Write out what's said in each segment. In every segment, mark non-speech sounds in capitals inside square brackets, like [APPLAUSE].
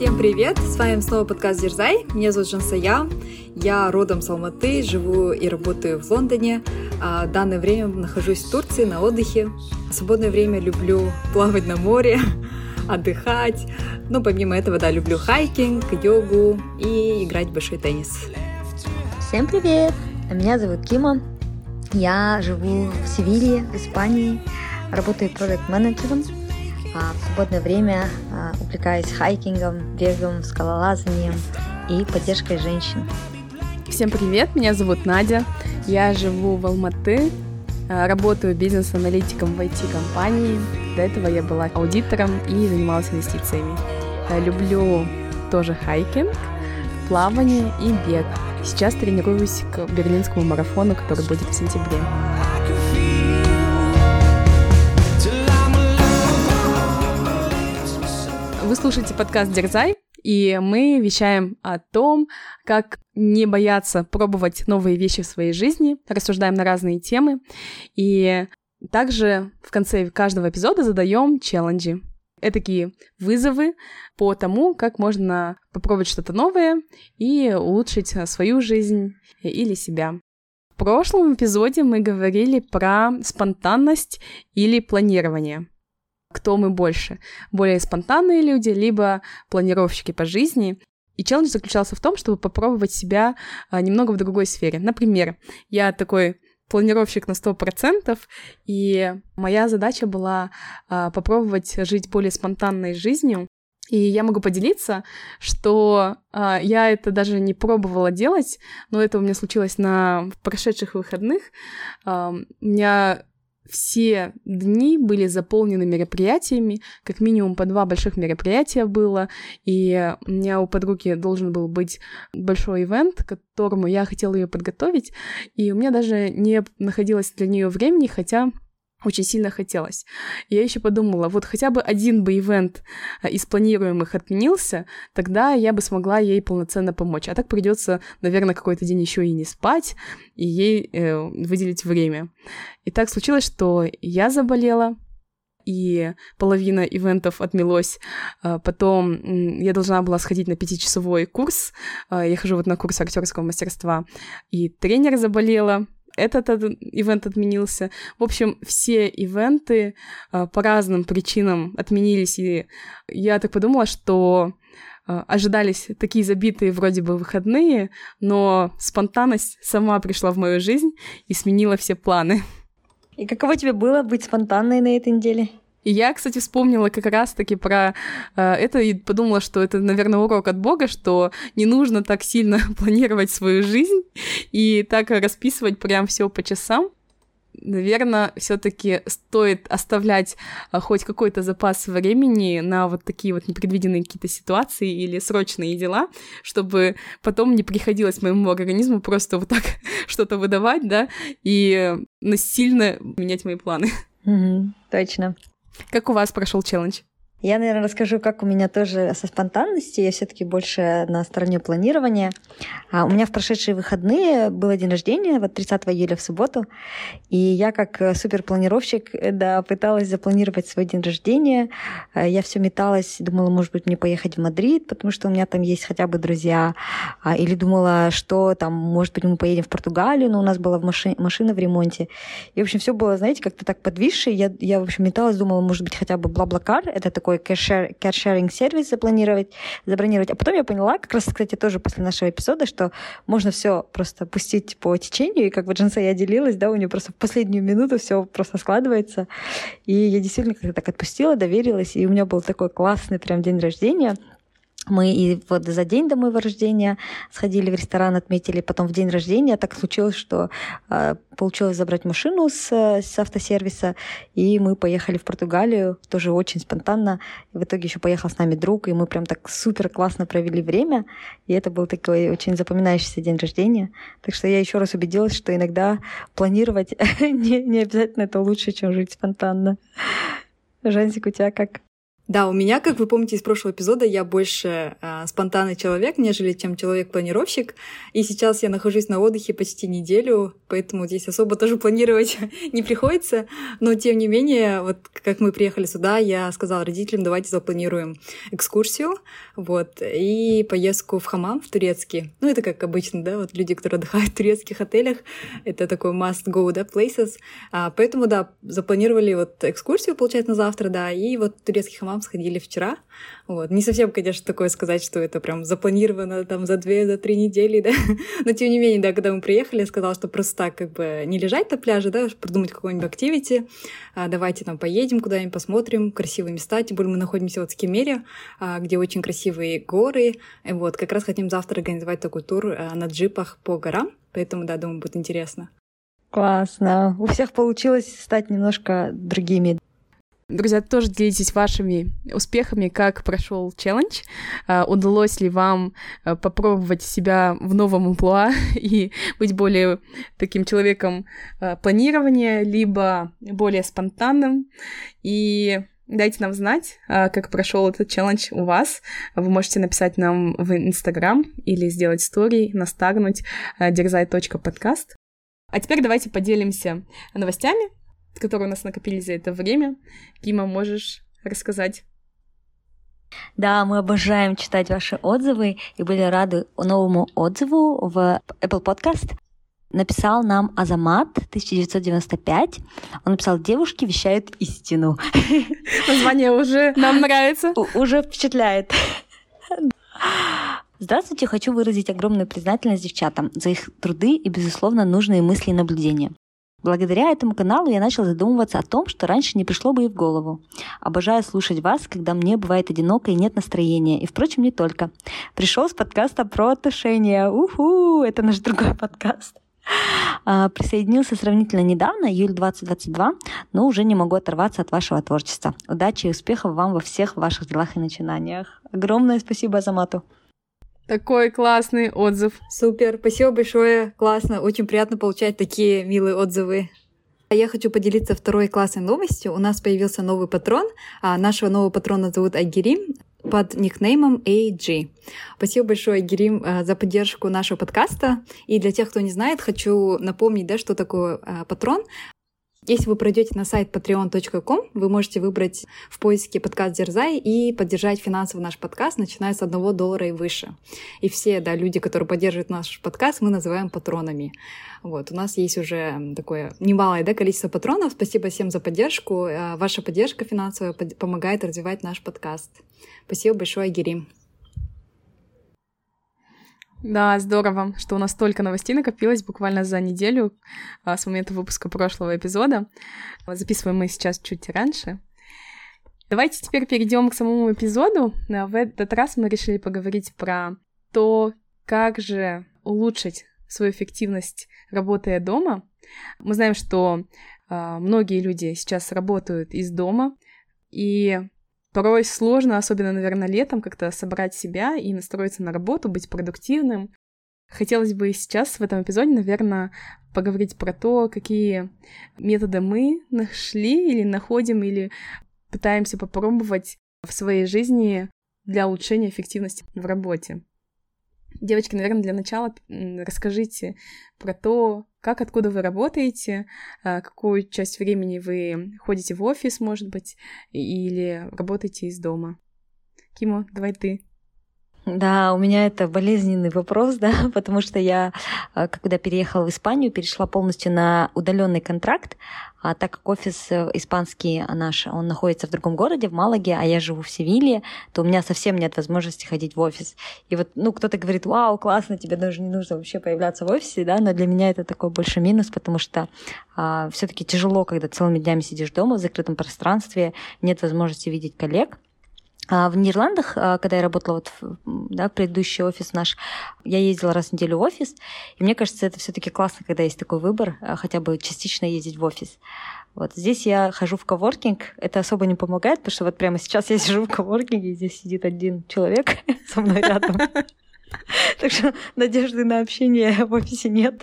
Всем привет! С вами снова подкаст Дерзай. Меня зовут Жансая. Я родом с Алматы, живу и работаю в Лондоне. А в данное время нахожусь в Турции на отдыхе. В свободное время люблю плавать на море, [LAUGHS] отдыхать. Но помимо этого, да, люблю хайкинг, йогу и играть в большой теннис. Всем привет! Меня зовут Кима. Я живу в Севилье, в Испании. Работаю проект-менеджером а в свободное время а, увлекаюсь хайкингом, бегом, скалолазанием и поддержкой женщин. Всем привет, меня зовут Надя, я живу в Алматы, а, работаю бизнес-аналитиком в IT-компании. До этого я была аудитором и занималась инвестициями. Люблю тоже хайкинг, плавание и бег. Сейчас тренируюсь к берлинскому марафону, который будет в сентябре. Вы слушаете подкаст «Дерзай», и мы вещаем о том, как не бояться пробовать новые вещи в своей жизни, рассуждаем на разные темы, и также в конце каждого эпизода задаем челленджи. Это такие вызовы по тому, как можно попробовать что-то новое и улучшить свою жизнь или себя. В прошлом эпизоде мы говорили про спонтанность или планирование кто мы больше. Более спонтанные люди, либо планировщики по жизни. И челлендж заключался в том, чтобы попробовать себя а, немного в другой сфере. Например, я такой планировщик на 100%, и моя задача была а, попробовать жить более спонтанной жизнью. И я могу поделиться, что а, я это даже не пробовала делать, но это у меня случилось на прошедших выходных. У меня все дни были заполнены мероприятиями, как минимум по два больших мероприятия было, и у меня у подруги должен был быть большой ивент, к которому я хотела ее подготовить, и у меня даже не находилось для нее времени, хотя очень сильно хотелось. Я еще подумала, вот хотя бы один бы ивент а, из планируемых отменился, тогда я бы смогла ей полноценно помочь. А так придется, наверное, какой-то день еще и не спать, и ей э, выделить время. И так случилось, что я заболела, и половина ивентов отмелось. А, потом я должна была сходить на пятичасовой курс. А, я хожу вот на курс актерского мастерства. И тренер заболела, этот ивент отменился. В общем, все ивенты э, по разным причинам отменились, и я так подумала, что э, ожидались такие забитые вроде бы выходные, но спонтанность сама пришла в мою жизнь и сменила все планы. И каково тебе было быть спонтанной на этой неделе? И я, кстати, вспомнила как раз-таки про э, это и подумала, что это, наверное, урок от Бога, что не нужно так сильно [LAUGHS] планировать свою жизнь и так расписывать прям все по часам. Наверное, все-таки стоит оставлять а, хоть какой-то запас времени на вот такие вот непредвиденные какие-то ситуации или срочные дела, чтобы потом не приходилось моему организму просто вот так [LAUGHS] что-то выдавать, да, и насильно менять мои планы. Угу, точно. Как у вас прошел челлендж? Я, наверное, расскажу, как у меня тоже со спонтанностью. Я все-таки больше на стороне планирования. А у меня в прошедшие выходные был день рождения, вот 30 июля в субботу. И я как э, суперпланировщик, э, да, пыталась запланировать свой день рождения. Э, я все металась, думала, может быть, мне поехать в Мадрид, потому что у меня там есть хотя бы друзья. А, или думала, что там, может быть, мы поедем в Португалию, но у нас была маши- машина в ремонте. И, в общем, все было, знаете, как-то так подвисшее. Я, я, в общем, металась, думала, может быть, хотя бы BlaBlaCar. Это такой такой кэш-шеринг сервис запланировать, забронировать. А потом я поняла, как раз, кстати, тоже после нашего эпизода, что можно все просто пустить по течению, и как бы Джинса я делилась, да, у нее просто в последнюю минуту все просто складывается. И я действительно как-то так отпустила, доверилась, и у меня был такой классный прям день рождения. Мы и вот за день до моего рождения сходили в ресторан, отметили. Потом в день рождения так случилось, что э, получилось забрать машину с, с автосервиса, и мы поехали в Португалию, тоже очень спонтанно. И в итоге еще поехал с нами друг, и мы прям так супер классно провели время. И это был такой очень запоминающийся день рождения. Так что я еще раз убедилась, что иногда планировать [LAUGHS] не, не обязательно это лучше, чем жить спонтанно. Жансик, у тебя как? Да, у меня, как вы помните из прошлого эпизода, я больше э, спонтанный человек, нежели чем человек-планировщик. И сейчас я нахожусь на отдыхе почти неделю, поэтому здесь особо тоже планировать [LAUGHS] не приходится. Но тем не менее, вот как мы приехали сюда, я сказала родителям, давайте запланируем экскурсию, вот, и поездку в хамам в турецкий. Ну, это как обычно, да, вот люди, которые отдыхают в турецких отелях, это такой must go, да, places. А, поэтому, да, запланировали вот экскурсию, получается, на завтра, да, и вот турецкий хамам нам сходили вчера. Вот. Не совсем, конечно, такое сказать, что это прям запланировано там за две, за три недели, да. [LAUGHS] Но тем не менее, да, когда мы приехали, я сказала, что просто так как бы не лежать на пляже, да, придумать какой-нибудь активити, а, давайте там поедем куда-нибудь, посмотрим красивые места, тем более мы находимся вот в Кемере, а, где очень красивые горы, и вот как раз хотим завтра организовать такой тур а, на джипах по горам, поэтому, да, думаю, будет интересно. Классно. У всех получилось стать немножко другими. Друзья, тоже делитесь вашими успехами, как прошел челлендж, а, удалось ли вам а, попробовать себя в новом амплуа [LAUGHS] и быть более таким человеком а, планирования, либо более спонтанным. И дайте нам знать, как прошел этот челлендж у вас. Вы можете написать нам в Инстаграм или сделать стори, настагнуть дерзай.подкаст. А теперь давайте поделимся новостями, которые у нас накопились за это время. Кима, можешь рассказать? Да, мы обожаем читать ваши отзывы и были рады новому отзыву в Apple Podcast. Написал нам Азамат 1995. Он написал «Девушки вещают истину». [LAUGHS] Название уже нам нравится. Уже впечатляет. Здравствуйте, хочу выразить огромную признательность девчатам за их труды и, безусловно, нужные мысли и наблюдения. Благодаря этому каналу я начал задумываться о том, что раньше не пришло бы и в голову. Обожаю слушать вас, когда мне бывает одиноко и нет настроения. И, впрочем, не только. Пришел с подкаста про отношения. Уху! Это наш другой подкаст. А, присоединился сравнительно недавно, июль 2022, но уже не могу оторваться от вашего творчества. Удачи и успехов вам во всех ваших делах и начинаниях. Огромное спасибо Азамату. Такой классный отзыв. Супер, спасибо большое, классно, очень приятно получать такие милые отзывы. Я хочу поделиться второй классной новостью. У нас появился новый патрон. А нашего нового патрона зовут Айгерим под никнеймом AG. Спасибо большое, Айгерим, э, за поддержку нашего подкаста. И для тех, кто не знает, хочу напомнить, да, что такое э, патрон. Если вы пройдете на сайт patreon.com, вы можете выбрать в поиске подкаст Дерзай и поддержать финансово наш подкаст, начиная с одного доллара и выше. И все да, люди, которые поддерживают наш подкаст, мы называем патронами. Вот, у нас есть уже такое немалое да, количество патронов. Спасибо всем за поддержку. Э, ваша поддержка финансовая помогает развивать наш подкаст. Спасибо большое, Агирим. Да, здорово, что у нас столько новостей накопилось буквально за неделю а, с момента выпуска прошлого эпизода. Записываем мы сейчас чуть раньше. Давайте теперь перейдем к самому эпизоду. В этот раз мы решили поговорить про то, как же улучшить свою эффективность, работая дома. Мы знаем, что э, многие люди сейчас работают из дома, и Порой сложно, особенно, наверное, летом, как-то собрать себя и настроиться на работу, быть продуктивным. Хотелось бы сейчас в этом эпизоде, наверное, поговорить про то, какие методы мы нашли или находим, или пытаемся попробовать в своей жизни для улучшения эффективности в работе. Девочки, наверное, для начала расскажите про то, как, откуда вы работаете, а, какую часть времени вы ходите в офис, может быть, или работаете из дома. Кимо, давай ты. Да, у меня это болезненный вопрос, [LAUGHS] да, потому что я, э, когда переехала в Испанию, перешла полностью на удаленный контракт, а так как офис э, испанский наш, он находится в другом городе, в Малаге, а я живу в Севилье, то у меня совсем нет возможности ходить в офис. И вот, ну, кто-то говорит, вау, классно, тебе даже не нужно вообще появляться в офисе, да, но для меня это такой больше минус, потому что а, все-таки тяжело, когда целыми днями сидишь дома в закрытом пространстве, нет возможности видеть коллег. А в Нидерландах, а, когда я работала вот да, предыдущий офис наш, я ездила раз в неделю в офис, и мне кажется, это все-таки классно, когда есть такой выбор, а, хотя бы частично ездить в офис. Вот здесь я хожу в коворкинг, это особо не помогает, потому что вот прямо сейчас я сижу в коворкинге, и здесь сидит один человек [LAUGHS] со мной рядом. Так что надежды на общение в офисе нет.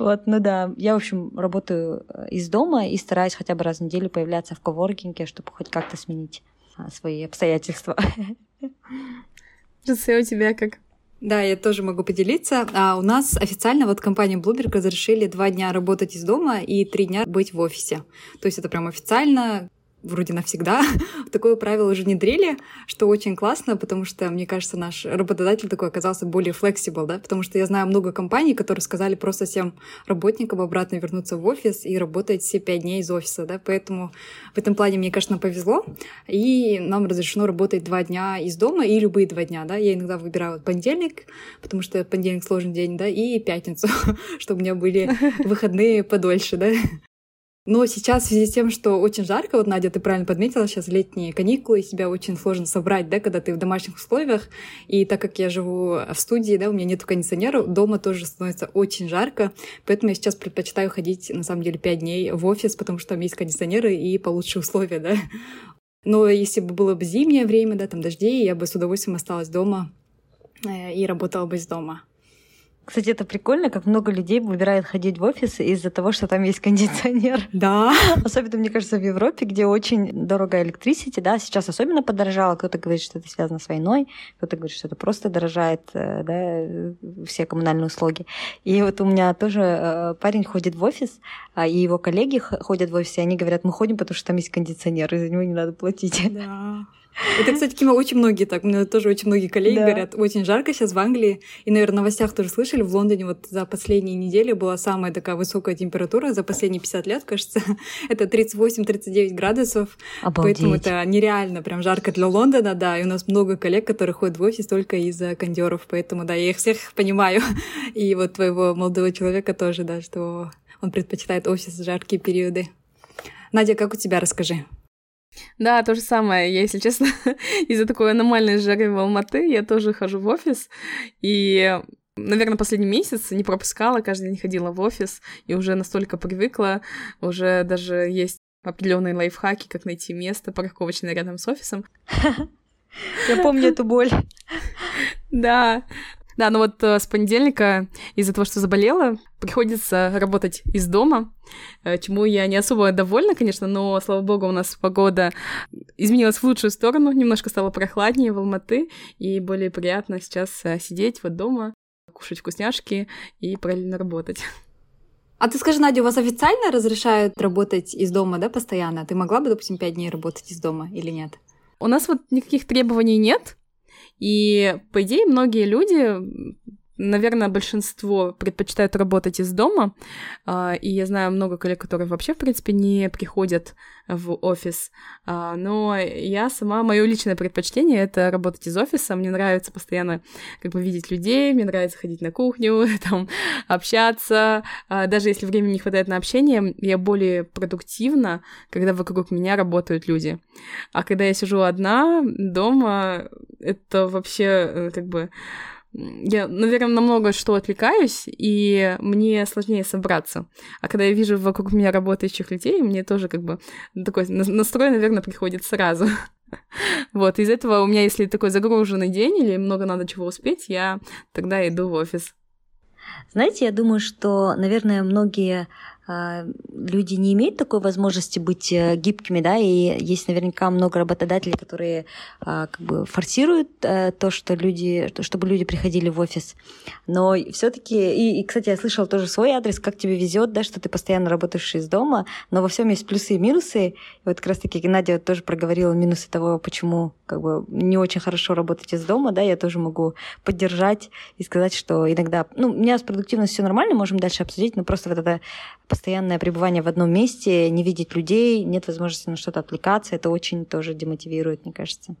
Вот, ну да, я, в общем, работаю из дома и стараюсь хотя бы раз в неделю появляться в коворкинге, чтобы хоть как-то сменить свои обстоятельства. Жусе, у тебя как? Да, я тоже могу поделиться. А у нас официально вот компания Bloomberg разрешили два дня работать из дома и три дня быть в офисе. То есть это прям официально вроде навсегда. [LAUGHS] Такое правило уже внедрили, что очень классно, потому что, мне кажется, наш работодатель такой оказался более flexible, да, потому что я знаю много компаний, которые сказали просто всем работникам обратно вернуться в офис и работать все пять дней из офиса, да, поэтому в этом плане мне, конечно, повезло, и нам разрешено работать два дня из дома и любые два дня, да, я иногда выбираю понедельник, потому что понедельник сложный день, да, и пятницу, [LAUGHS] чтобы у меня были [LAUGHS] выходные подольше, да, но сейчас в связи с тем, что очень жарко, вот, Надя, ты правильно подметила, сейчас летние каникулы, себя очень сложно собрать, да, когда ты в домашних условиях. И так как я живу в студии, да, у меня нет кондиционера, дома тоже становится очень жарко, поэтому я сейчас предпочитаю ходить, на самом деле, пять дней в офис, потому что там есть кондиционеры и получше условия, да. Но если бы было бы зимнее время, да, там дожди, я бы с удовольствием осталась дома э, и работала бы из дома. Кстати, это прикольно, как много людей выбирают ходить в офис из-за того, что там есть кондиционер. [LAUGHS] Да. Особенно, мне кажется, в Европе, где очень дорого электричество, да, сейчас особенно подорожало. Кто-то говорит, что это связано с войной, кто-то говорит, что это просто дорожает, э, да, все коммунальные услуги. И вот у меня тоже э, парень ходит в офис, а, и его коллеги ходят в офис, и они говорят, мы ходим, потому что там есть кондиционер, и за него не надо платить. Да. Это, кстати, Кима, очень многие так. У меня тоже очень многие коллеги да. говорят, очень жарко сейчас в Англии. И, наверное, в новостях тоже слышали, в Лондоне вот за последние недели была самая такая высокая температура за последние 50 лет, кажется. [LAUGHS] это 38-39 градусов. Обалдеть. Поэтому это нереально прям жарко для Лондона, да. И у нас много коллег, которые ходят в офис только из-за кондеров. Поэтому, да, я их всех [LAUGHS] понимаю. [LAUGHS] И вот твоего молодого человека тоже, да, что он предпочитает офис в жаркие периоды. Надя, как у тебя, расскажи. Да, то же самое. Я, если честно, [LAUGHS] из-за такой аномальной жары в Алматы, я тоже хожу в офис, и Наверное, последний месяц не пропускала, каждый день ходила в офис и уже настолько привыкла, уже даже есть определенные лайфхаки, как найти место парковочное рядом с офисом. [LAUGHS] Я помню эту боль. [LAUGHS] Да, да, ну вот э, с понедельника из-за того, что заболела, приходится работать из дома, э, чему я не особо довольна, конечно, но, слава богу, у нас погода изменилась в лучшую сторону, немножко стало прохладнее в Алматы, и более приятно сейчас э, сидеть вот дома, кушать вкусняшки и параллельно работать. А ты скажи, Надя, у вас официально разрешают работать из дома, да, постоянно? Ты могла бы, допустим, пять дней работать из дома или нет? У нас вот никаких требований нет, и, по идее, многие люди наверное, большинство предпочитают работать из дома, а, и я знаю много коллег, которые вообще, в принципе, не приходят в офис, а, но я сама, мое личное предпочтение — это работать из офиса, мне нравится постоянно как бы видеть людей, мне нравится ходить на кухню, [LAUGHS] там, общаться, а, даже если времени не хватает на общение, я более продуктивна, когда вокруг меня работают люди, а когда я сижу одна дома, это вообще э, как бы я, наверное, на много что отвлекаюсь, и мне сложнее собраться. А когда я вижу вокруг меня работающих людей, мне тоже как бы такой настрой, наверное, приходит сразу. [LAUGHS] Вот, из этого у меня, если такой загруженный день или много надо чего успеть, я тогда иду в офис. Знаете, я думаю, что, наверное, многие люди не имеют такой возможности быть э, гибкими, да, и есть наверняка много работодателей, которые а, как бы форсируют э, то, что люди, чтобы люди приходили в офис. Но все-таки, и, и, кстати, я слышала тоже свой адрес, как тебе везет, да, что ты постоянно работаешь из дома, но во всем есть плюсы и минусы. И вот как раз-таки Надя тоже проговорила минусы того, почему как бы не очень хорошо работать из дома, да, я тоже могу поддержать и сказать, что иногда, ну, у меня с продуктивностью все нормально, можем дальше обсудить, но просто вот это постоянное пребывание в одном месте, не видеть людей, нет возможности на что-то отвлекаться, это очень тоже демотивирует, мне кажется.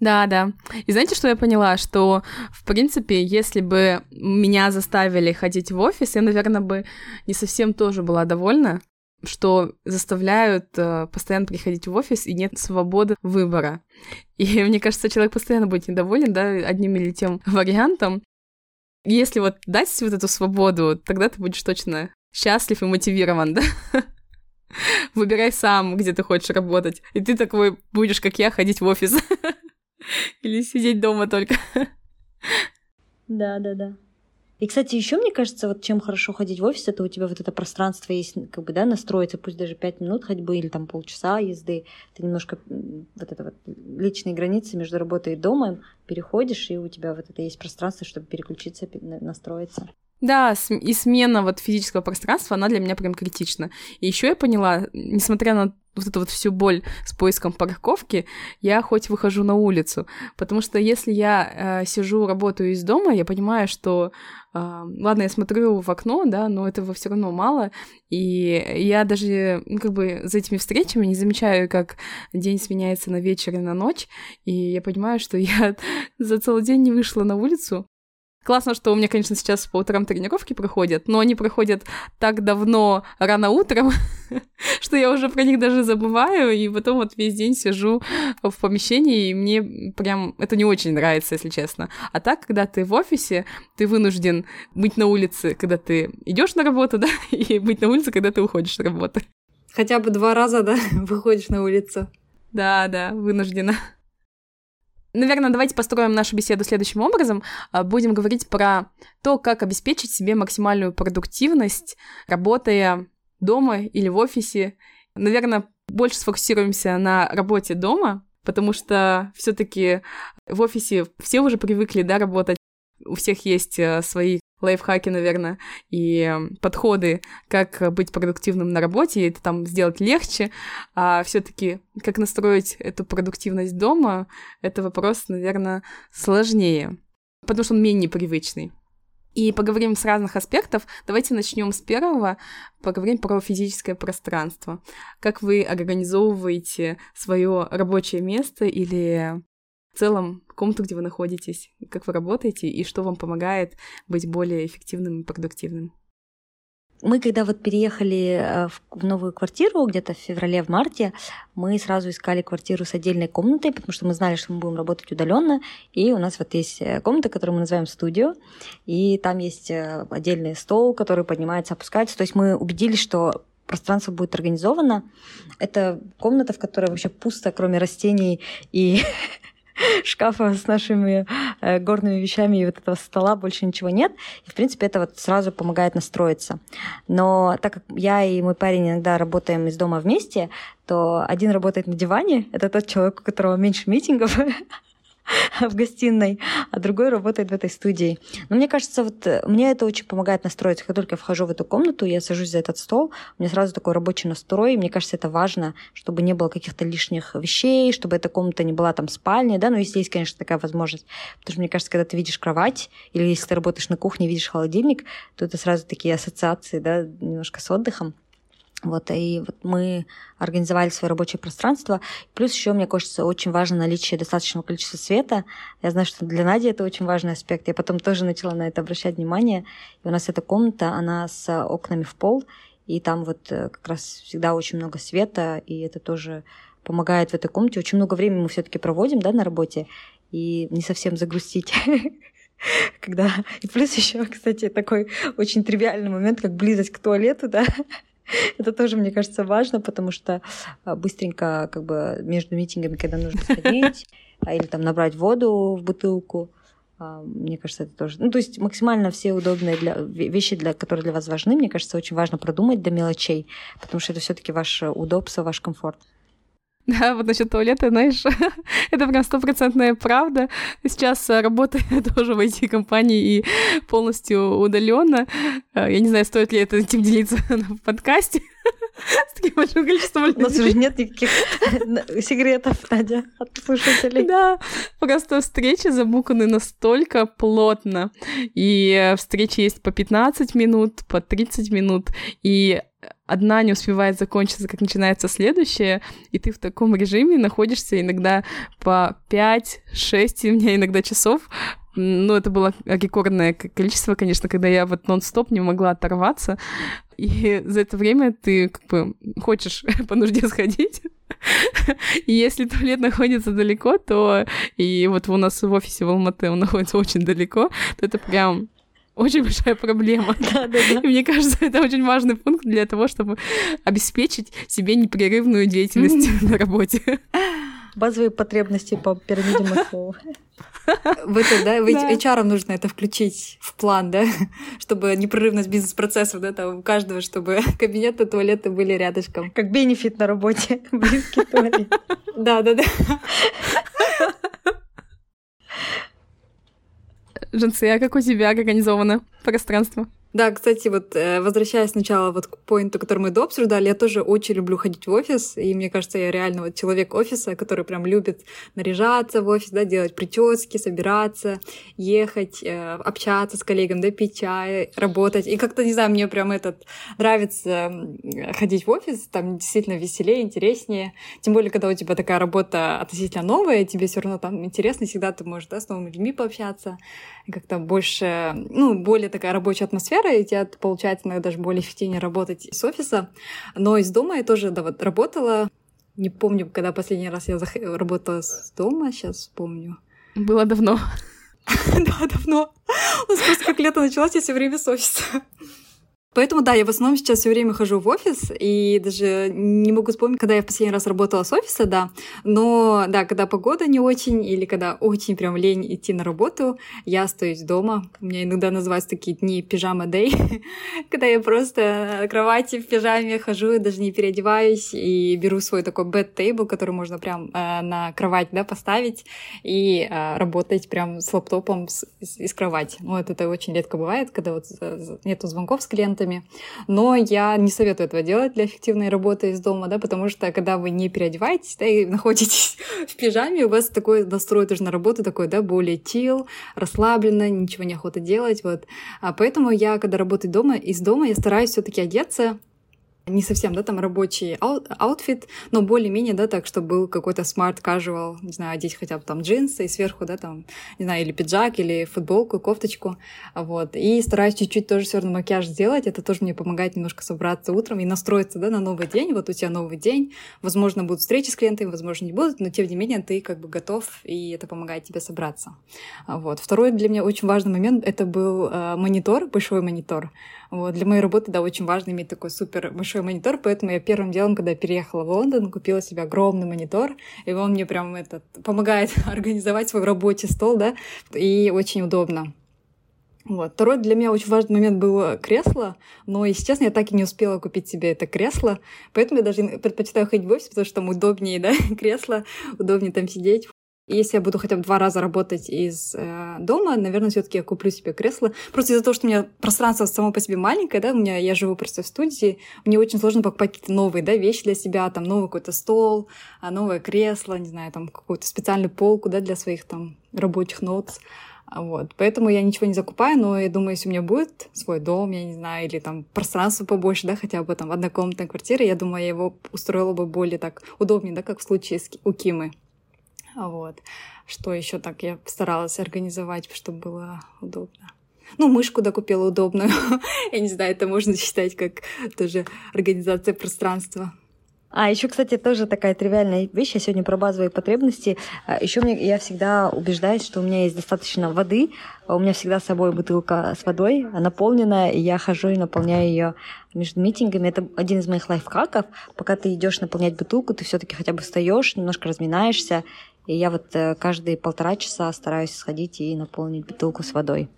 Да, да. И знаете, что я поняла? Что, в принципе, если бы меня заставили ходить в офис, я, наверное, бы не совсем тоже была довольна, что заставляют э, постоянно приходить в офис и нет свободы выбора. И [LAUGHS] мне кажется, человек постоянно будет недоволен, да, одним или тем вариантом. Если вот дать вот эту свободу, тогда ты будешь точно счастлив и мотивирован, да? [LAUGHS] Выбирай сам, где ты хочешь работать. И ты такой будешь, как я, ходить в офис. [LAUGHS] Или сидеть дома только. Да, да, да. И, кстати, еще мне кажется, вот чем хорошо ходить в офис, это у тебя вот это пространство есть, как бы, да, настроиться, пусть даже пять минут ходьбы или там полчаса езды, ты немножко вот это вот личные границы между работой и домом переходишь, и у тебя вот это есть пространство, чтобы переключиться, настроиться. Да, и смена вот физического пространства, она для меня прям критична. И еще я поняла, несмотря на вот эту вот всю боль с поиском парковки, я хоть выхожу на улицу. Потому что если я э, сижу, работаю из дома, я понимаю, что э, ладно, я смотрю в окно, да, но этого все равно мало. И я даже ну, как бы за этими встречами не замечаю, как день сменяется на вечер и на ночь. И я понимаю, что я [LAUGHS] за целый день не вышла на улицу, Классно, что у меня, конечно, сейчас по утрам тренировки проходят, но они проходят так давно рано утром, [LAUGHS] что я уже про них даже забываю, и потом вот весь день сижу в помещении, и мне прям это не очень нравится, если честно. А так, когда ты в офисе, ты вынужден быть на улице, когда ты идешь на работу, [LAUGHS] да, и быть на улице, когда ты уходишь с работы. Хотя бы два раза, да, [LAUGHS] выходишь на улицу. Да, да, вынуждена. Наверное, давайте построим нашу беседу следующим образом. А, будем говорить про то, как обеспечить себе максимальную продуктивность, работая дома или в офисе. Наверное, больше сфокусируемся на работе дома, потому что все-таки в офисе все уже привыкли да, работать. У всех есть э, свои лайфхаки, наверное, и подходы, как быть продуктивным на работе, и это там сделать легче, а все-таки как настроить эту продуктивность дома, это вопрос, наверное, сложнее, потому что он менее привычный. И поговорим с разных аспектов. Давайте начнем с первого. Поговорим про физическое пространство. Как вы организовываете свое рабочее место или в целом комнату, где вы находитесь, как вы работаете и что вам помогает быть более эффективным и продуктивным. Мы, когда вот переехали э, в новую квартиру где-то в феврале, в марте, мы сразу искали квартиру с отдельной комнатой, потому что мы знали, что мы будем работать удаленно. И у нас вот есть э, комната, которую мы называем студио, и там есть э, отдельный стол, который поднимается, опускается. То есть мы убедились, что пространство будет организовано. Это комната, в которой вообще пусто, кроме растений и [LAUGHS] шкафа с нашими э, горными вещами и вот этого стола больше ничего нет. И, в принципе, это вот сразу помогает настроиться. Но так как я и мой парень иногда работаем из дома вместе, то один работает на диване, это тот человек, у которого меньше митингов, [LAUGHS] [LAUGHS] в гостиной, а другой работает в этой студии. Но мне кажется, вот э, мне это очень помогает настроиться. Как только я вхожу в эту комнату, я сажусь за этот стол, у меня сразу такой рабочий настрой. Мне кажется, это важно, чтобы не было каких-то лишних вещей, чтобы эта комната не была там спальней, да, но если есть, конечно, такая возможность. Потому что мне кажется, когда ты видишь кровать, или если ты работаешь на кухне, видишь холодильник, то это сразу такие ассоциации, да, немножко с отдыхом. Вот, и вот мы организовали свое рабочее пространство. Плюс еще, мне кажется, очень важно наличие достаточного количества света. Я знаю, что для Нади это очень важный аспект. Я потом тоже начала на это обращать внимание. И у нас эта комната, она с окнами в пол, и там вот э, как раз всегда очень много света, и это тоже помогает в этой комнате. Очень много времени мы все-таки проводим, да, на работе, и не совсем загрустить [LAUGHS] когда... И плюс еще, кстати, такой очень тривиальный момент, как близость к туалету, да, [LAUGHS] Это тоже, мне кажется, важно, потому что а, быстренько как бы между митингами, когда нужно сходить, а, или там набрать воду в бутылку, а, мне кажется, это тоже... Ну, то есть максимально все удобные для... вещи, для... которые для вас важны, мне кажется, очень важно продумать до мелочей, потому что это все таки ваше удобство, ваш комфорт. [LAUGHS] Да, вот насчет туалета, знаешь, [LAUGHS] это прям стопроцентная правда. Сейчас э, работаю [LAUGHS] тоже в IT-компании и полностью удаленно. Э, я не знаю, стоит ли это этим делиться в подкасте с таким большим количеством людей. У нас уже нет никаких секретов, Надя, от слушателей. Да, просто встречи забуканы настолько плотно. И встречи есть по 15 минут, по 30 минут. И одна не успевает закончиться, как начинается следующая, и ты в таком режиме находишься иногда по 5-6, у меня иногда часов, ну, это было рекордное количество, конечно, когда я вот нон-стоп не могла оторваться. И за это время ты как бы хочешь [LAUGHS] по нужде сходить. [LAUGHS] И если туалет находится далеко, то и вот у нас в офисе в Алматы он находится очень далеко, то это прям очень большая проблема. [LAUGHS] Да, да, да. И мне кажется, это очень важный пункт для того, чтобы обеспечить себе непрерывную деятельность на работе. Базовые потребности по пирамиде Маслоу. В это, да, в HR нужно это включить в план, да, чтобы непрерывность бизнес-процессов, да, там у каждого, чтобы [LAUGHS] кабинеты, туалеты были рядышком. Как бенефит на работе, [LAUGHS] близкий туалет. Да, да, да. Женцы, а как у тебя организовано пространство? Да, кстати, вот э, возвращаясь сначала вот к поинту, который мы до обсуждали, я тоже очень люблю ходить в офис, и мне кажется, я реально вот человек офиса, который прям любит наряжаться в офис, да, делать прически, собираться, ехать, э, общаться с коллегами, да, пить чай, работать. И как-то, не знаю, мне прям этот нравится ходить в офис, там действительно веселее, интереснее. Тем более, когда у тебя такая работа относительно новая, тебе все равно там интересно, всегда ты можешь, да, с новыми людьми пообщаться, как-то больше, ну, более такая рабочая атмосфера, атмосфера, и тебе получается иногда даже более эффективнее работать с офиса. Но из дома я тоже да, вот, работала. Не помню, когда последний раз я зах... работала с дома, сейчас вспомню. Было давно. [LAUGHS] Да, давно. У нас просто как лето началось, я все время с офиса. Поэтому, да, я в основном сейчас все время хожу в офис, и даже не могу вспомнить, когда я в последний раз работала с офиса, да. Но, да, когда погода не очень, или когда очень прям лень идти на работу, я остаюсь дома. У меня иногда называются такие дни пижама дей, [LAUGHS] когда я просто на кровати в пижаме хожу, даже не переодеваюсь, и беру свой такой bed table, который можно прям э, на кровать, да, поставить, и э, работать прям с лаптопом с, с, из кровати. Вот это очень редко бывает, когда вот нету звонков с клиентом, клиентами. Но я не советую этого делать для эффективной работы из дома, да, потому что когда вы не переодеваетесь, да, и [LAUGHS] находитесь в пижаме, у вас такой настрой тоже на работу такой, да, более chill, расслабленно, ничего не охота делать, вот. А поэтому я, когда работаю дома, из дома, я стараюсь все таки одеться не совсем, да, там рабочий out, outfit, но более-менее, да, так, чтобы был какой-то smart casual, не знаю, одеть хотя бы там джинсы и сверху, да, там, не знаю, или пиджак, или футболку, кофточку, вот. И стараюсь чуть-чуть тоже все равно макияж сделать, это тоже мне помогает немножко собраться утром и настроиться, да, на новый день, вот у тебя новый день, возможно, будут встречи с клиентами, возможно, не будут, но тем не менее ты как бы готов, и это помогает тебе собраться. Вот. Второй для меня очень важный момент, это был э, монитор, большой монитор, вот. Для моей работы, да, очень важно иметь такой супер большой монитор, поэтому я первым делом, когда переехала в Лондон, купила себе огромный монитор, и он мне прям этот, помогает [LAUGHS] организовать свой рабочий стол, да, и очень удобно. Вот. Второй для меня очень важный момент было кресло, но, если честно, я так и не успела купить себе это кресло, поэтому я даже предпочитаю ходить в офис, потому что там удобнее, [LAUGHS] да, кресло, удобнее там сидеть, если я буду хотя бы два раза работать из э, дома, наверное, все-таки я куплю себе кресло. Просто из-за того, что у меня пространство само по себе маленькое, да, у меня я живу просто в студии, мне очень сложно покупать какие-то новые, да, вещи для себя, там новый какой-то стол, а новое кресло, не знаю, там какую-то специальную полку, да, для своих там рабочих нот. Вот. Поэтому я ничего не закупаю, но я думаю, если у меня будет свой дом, я не знаю, или там пространство побольше, да, хотя бы там однокомнатная квартира, я думаю, я его устроила бы более так удобнее, да, как в случае с, у Кимы. Вот. Что еще так я старалась организовать, чтобы было удобно. Ну, мышку докупила удобную. [LAUGHS] я не знаю, это можно считать как тоже организация пространства. А еще, кстати, тоже такая тривиальная вещь. Я сегодня про базовые потребности. А, еще мне, я всегда убеждаюсь, что у меня есть достаточно воды. У меня всегда с собой бутылка с водой, наполненная, и я хожу и наполняю ее между митингами. Это один из моих лайфхаков. Пока ты идешь наполнять бутылку, ты все-таки хотя бы встаешь, немножко разминаешься, и я вот э, каждые полтора часа стараюсь сходить и наполнить бутылку с водой.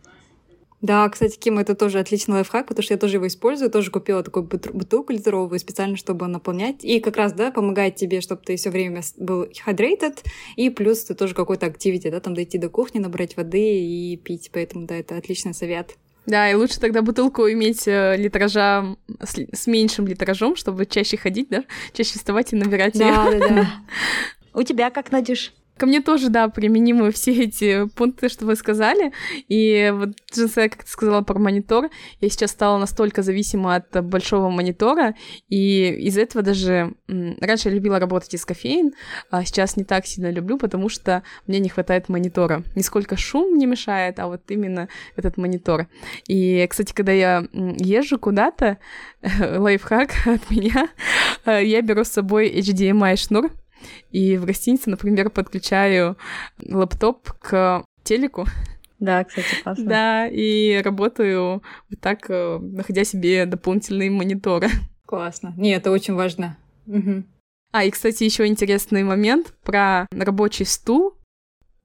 Да, кстати, Ким, это тоже отличный лайфхак, потому что я тоже его использую, тоже купила такую бутылку литровую специально, чтобы наполнять. И как раз, да, помогает тебе, чтобы ты все время был hydrated, и плюс ты тоже какой-то активити, да, там дойти до кухни, набрать воды и пить, поэтому, да, это отличный совет. Да, и лучше тогда бутылку иметь э, литража с, с меньшим литражом, чтобы чаще ходить, да, чаще вставать и набирать да, ее. Да, да, [LAUGHS] У тебя как, Надюш? Ко мне тоже, да, применимы все эти пункты, что вы сказали. И вот, Джинсе, как ты сказала про монитор, я сейчас стала настолько зависима от большого монитора, и из этого даже... Раньше я любила работать из кофеин, а сейчас не так сильно люблю, потому что мне не хватает монитора. Не сколько шум не мешает, а вот именно этот монитор. И, кстати, когда я езжу куда-то, [LAUGHS] лайфхак от меня, [LAUGHS] я беру с собой HDMI-шнур, и в гостинице, например, подключаю лаптоп к телеку. Да, кстати, классно. Да, и работаю вот так, э, находя себе дополнительные мониторы. Классно. Не, это очень важно. Угу. А, и, кстати, еще интересный момент про рабочий стул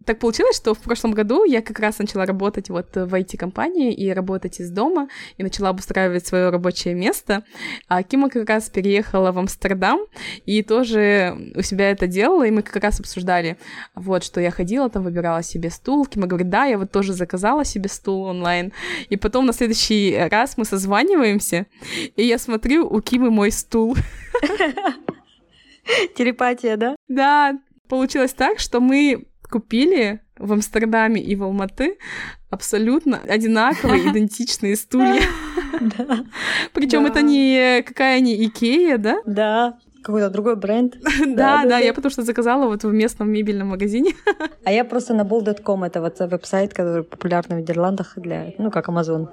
так получилось, что в прошлом году я как раз начала работать вот в IT-компании и работать из дома, и начала обустраивать свое рабочее место. А Кима как раз переехала в Амстердам и тоже у себя это делала, и мы как раз обсуждали, вот, что я ходила там, выбирала себе стул. Кима говорит, да, я вот тоже заказала себе стул онлайн. И потом на следующий раз мы созваниваемся, и я смотрю, у Кимы мой стул. [LAUGHS] Телепатия, да? Да, получилось так, что мы купили в Амстердаме и в Алматы абсолютно одинаковые, [LAUGHS] идентичные стулья. Причем это не какая не Икея, да? Да, какой-то другой бренд. [LAUGHS] Да, да, я потому что заказала вот в местном мебельном магазине. [LAUGHS] А я просто на bol.com, это вот веб-сайт, который популярный в Нидерландах для, ну, как Amazon.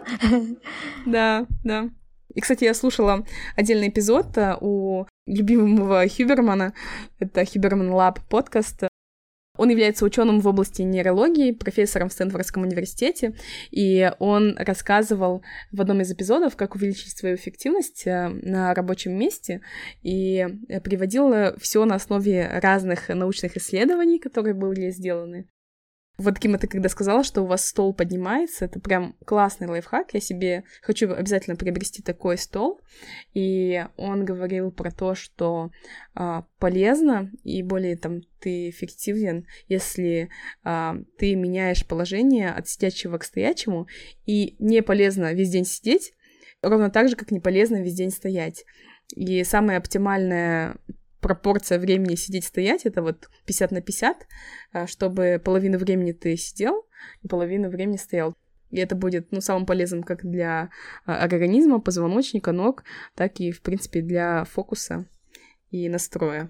Да, да. И, кстати, я слушала отдельный эпизод э, у любимого Хюбермана, это Huberman Lab подкаст, он является ученым в области нейрологии, профессором в Стэнфордском университете, и он рассказывал в одном из эпизодов, как увеличить свою эффективность э, на рабочем месте, и приводил все на основе разных научных исследований, которые были сделаны. Вот, Кима, ты когда сказала, что у вас стол поднимается, это прям классный лайфхак. Я себе хочу обязательно приобрести такой стол. И он говорил про то, что а, полезно и более там ты эффективен, если а, ты меняешь положение от сидячего к стоячему. И не полезно весь день сидеть, ровно так же, как не полезно весь день стоять. И самое оптимальное пропорция времени сидеть-стоять, это вот 50 на 50, а, чтобы половину времени ты сидел и половину времени стоял. И это будет, ну, самым полезным как для а, организма, позвоночника, ног, так и, в принципе, для фокуса и настроя.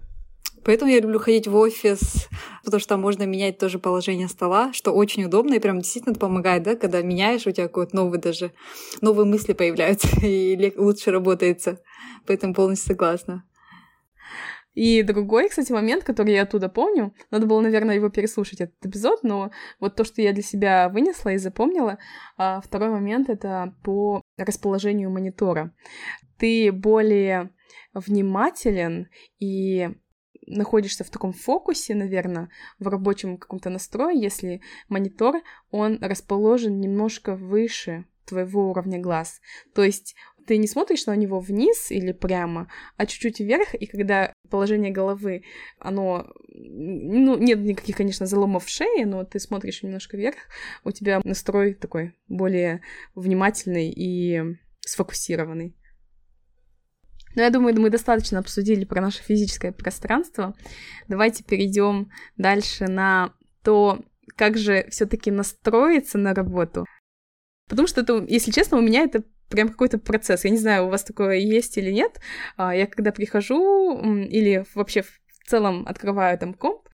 Поэтому я люблю ходить в офис, потому что там можно менять тоже положение стола, что очень удобно и прям действительно помогает, да, когда меняешь, у тебя какой-то новый даже, новые мысли появляются [LAUGHS] и лучше работается. Поэтому полностью согласна. И другой, кстати, момент, который я оттуда помню, надо было, наверное, его переслушать, этот эпизод, но вот то, что я для себя вынесла и запомнила, а, второй момент — это по расположению монитора. Ты более внимателен и находишься в таком фокусе, наверное, в рабочем каком-то настрое, если монитор, он расположен немножко выше твоего уровня глаз. То есть ты не смотришь на него вниз или прямо, а чуть-чуть вверх, и когда положение головы, оно, ну, нет никаких, конечно, заломов в шее, но ты смотришь немножко вверх, у тебя настрой такой более внимательный и сфокусированный. Но я думаю, мы достаточно обсудили про наше физическое пространство. Давайте перейдем дальше на то, как же все-таки настроиться на работу. Потому что это, если честно, у меня это прям какой-то процесс. Я не знаю, у вас такое есть или нет. А, я когда прихожу или вообще в целом открываю там комп,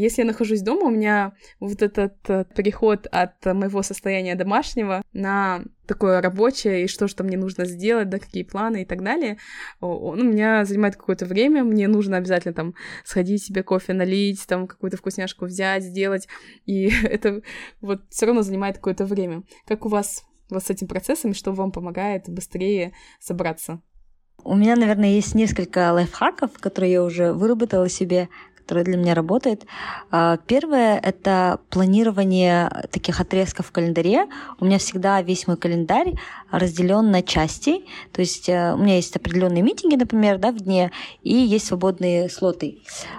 если я нахожусь дома, у меня вот этот э, переход от моего состояния домашнего на такое рабочее, и что что мне нужно сделать, да, какие планы и так далее, он у меня занимает какое-то время, мне нужно обязательно там сходить себе кофе налить, там какую-то вкусняшку взять, сделать, и [LAUGHS] это вот все равно занимает какое-то время. Как у вас вот с этим процессом, что вам помогает быстрее собраться? У меня, наверное, есть несколько лайфхаков, которые я уже выработала себе, которая для меня работает. А, первое — это планирование таких отрезков в календаре. У меня всегда весь мой календарь разделен на части. То есть э, у меня есть определенные митинги, например, да, в дне, и есть свободные слоты.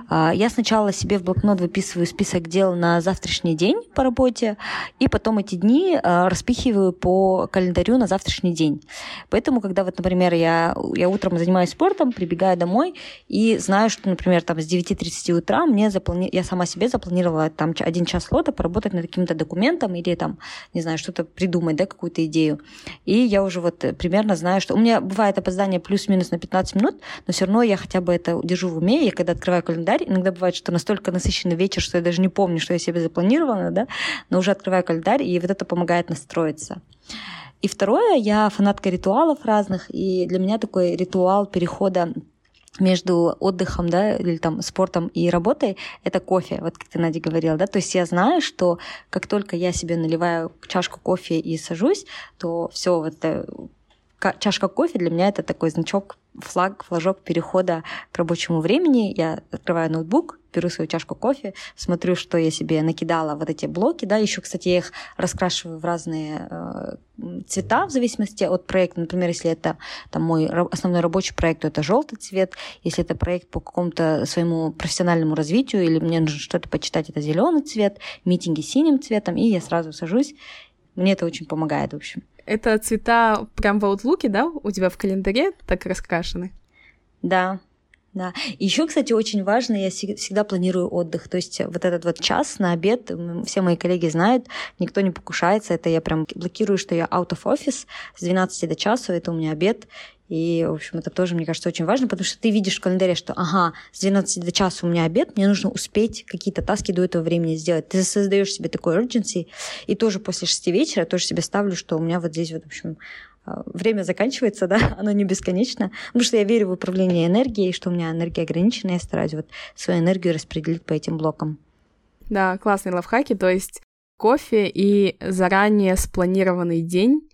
А, я сначала себе в блокнот выписываю список дел на завтрашний день по работе, и потом эти дни э, распихиваю по календарю на завтрашний день. Поэтому, когда вот, например, я, я утром занимаюсь спортом, прибегаю домой и знаю, что, например, там с 9.30 утра мне заплани... я сама себе запланировала там один час слота поработать над каким-то документом или там, не знаю, что-то придумать, да, какую-то идею. И я уже вот примерно знаю, что у меня бывает опоздание плюс-минус на 15 минут, но все равно я хотя бы это держу в уме. Я когда открываю календарь, иногда бывает, что настолько насыщенный вечер, что я даже не помню, что я себе запланировала, да, но уже открываю календарь, и вот это помогает настроиться. И второе, я фанатка ритуалов разных, и для меня такой ритуал перехода между отдыхом, да, или там спортом и работой, это кофе, вот как ты, Надя, говорила, да, то есть я знаю, что как только я себе наливаю чашку кофе и сажусь, то все вот чашка кофе для меня это такой значок, флаг, флажок перехода к рабочему времени. Я открываю ноутбук, беру свою чашку кофе, смотрю, что я себе накидала вот эти блоки, да, еще, кстати, я их раскрашиваю в разные э, цвета в зависимости от проекта. Например, если это там мой основной рабочий проект, то это желтый цвет. Если это проект по какому-то своему профессиональному развитию или мне нужно что-то почитать, это зеленый цвет, митинги синим цветом, и я сразу сажусь. Мне это очень помогает, в общем. Это цвета прям в Outlook, да, у тебя в календаре так раскрашены? Да, да. Еще, кстати, очень важно, я всегда планирую отдых. То есть вот этот вот час на обед, все мои коллеги знают, никто не покушается. Это я прям блокирую, что я out of office с 12 до часу, это у меня обед. И, в общем, это тоже, мне кажется, очень важно, потому что ты видишь в календаре, что, ага, с 12 до часа у меня обед, мне нужно успеть какие-то таски до этого времени сделать. Ты создаешь себе такой urgency, и тоже после 6 вечера тоже себе ставлю, что у меня вот здесь вот, в общем, а, время заканчивается, [LAUGHS] да, оно не бесконечно, потому что я верю в управление энергией, что у меня энергия ограничена, я стараюсь вот свою энергию распределить по этим блокам. Да, классные лайфхаки, то есть кофе и заранее спланированный день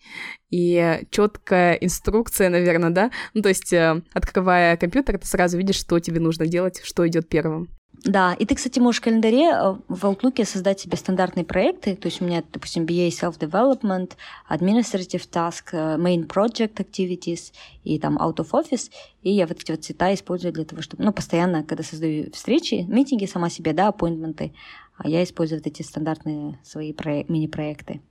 и четкая инструкция, наверное, да? Ну, то есть, э, открывая компьютер, ты сразу видишь, что тебе нужно делать, что идет первым. Да, и ты, кстати, можешь в календаре э, в Outlook создать себе стандартные проекты. То есть у меня, допустим, BA Self-Development, Administrative Task, э, Main Project Activities и там Out of Office. И я вот эти вот цвета использую для того, чтобы, ну, постоянно, когда создаю встречи, митинги сама себе, да, аппоинтменты, а я использую вот эти стандартные свои проек- мини-проекты.